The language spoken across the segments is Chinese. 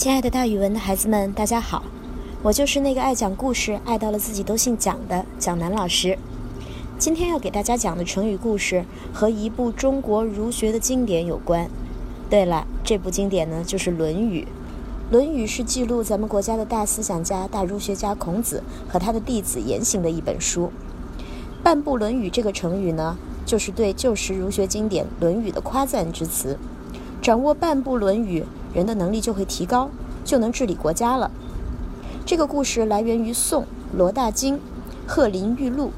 亲爱的，大语文的孩子们，大家好！我就是那个爱讲故事、爱到了自己都姓蒋的蒋楠老师。今天要给大家讲的成语故事和一部中国儒学的经典有关。对了，这部经典呢就是《论语》。《论语》是记录咱们国家的大思想家、大儒学家孔子和他的弟子言行的一本书。半部《论语》这个成语呢，就是对旧时儒学经典《论语》的夸赞之词。掌握半部《论语》。人的能力就会提高，就能治理国家了。这个故事来源于宋罗大经《鹤林玉录》，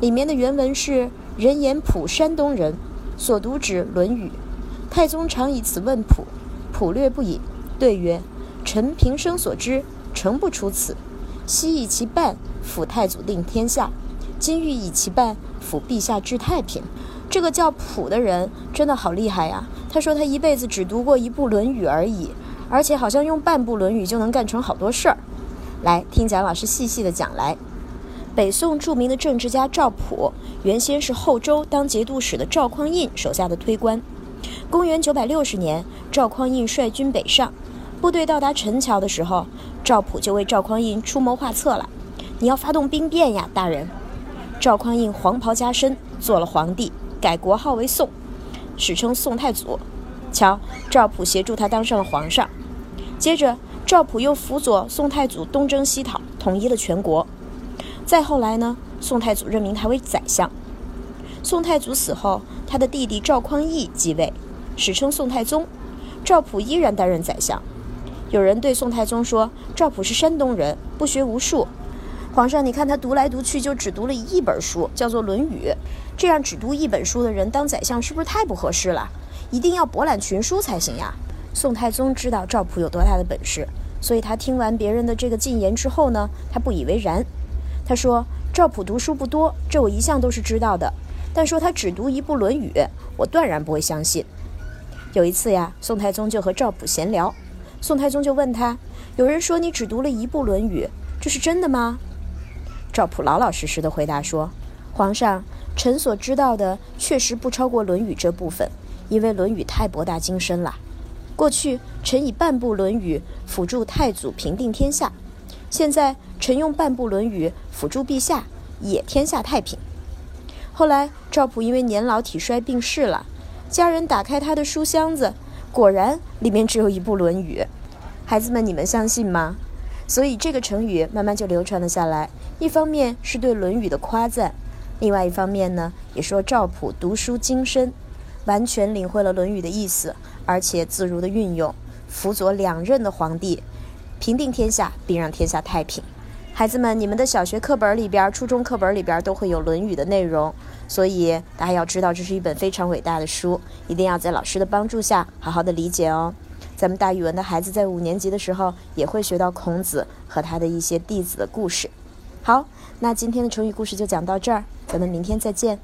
里面的原文是：“人言普山东人，所读指《论语》。太宗常以此问普，普略不已，对曰：‘臣平生所知，诚不出此。昔以其半辅太祖定天下，今欲以其半辅陛下治太平。’这个叫普的人真的好厉害呀！”他说他一辈子只读过一部《论语》而已，而且好像用半部《论语》就能干成好多事儿。来听蒋老师细细的讲来。北宋著名的政治家赵普，原先是后周当节度使的赵匡胤手下的推官。公元九百六十年，赵匡胤率军北上，部队到达陈桥的时候，赵普就为赵匡胤出谋划策了：“你要发动兵变呀，大人！”赵匡胤黄袍加身，做了皇帝，改国号为宋。史称宋太祖，瞧，赵普协助他当上了皇上。接着，赵普又辅佐宋太祖东征西讨，统一了全国。再后来呢，宋太祖任命他为宰相。宋太祖死后，他的弟弟赵匡胤继位，史称宋太宗。赵普依然担任宰相。有人对宋太宗说：“赵普是山东人，不学无术。”皇上，你看他读来读去就只读了一本书，叫做《论语》。这样只读一本书的人当宰相，是不是太不合适了？一定要博览群书才行呀！宋太宗知道赵普有多大的本事，所以他听完别人的这个进言之后呢，他不以为然。他说：“赵普读书不多，这我一向都是知道的。但说他只读一部《论语》，我断然不会相信。”有一次呀，宋太宗就和赵普闲聊，宋太宗就问他：“有人说你只读了一部《论语》，这是真的吗？”赵普老老实实的回答说：“皇上，臣所知道的确实不超过《论语》这部分，因为《论语》太博大精深了。过去臣以半部《论语》辅助太祖平定天下，现在臣用半部《论语》辅助陛下，也天下太平。”后来赵普因为年老体衰病逝了，家人打开他的书箱子，果然里面只有一部《论语》。孩子们，你们相信吗？所以这个成语慢慢就流传了下来。一方面是对《论语》的夸赞，另外一方面呢，也说赵普读书精深，完全领会了《论语》的意思，而且自如的运用，辅佐两任的皇帝，平定天下，并让天下太平。孩子们，你们的小学课本里边、初中课本里边都会有《论语》的内容，所以大家要知道，这是一本非常伟大的书，一定要在老师的帮助下好好的理解哦。咱们大语文的孩子在五年级的时候也会学到孔子和他的一些弟子的故事。好，那今天的成语故事就讲到这儿，咱们明天再见。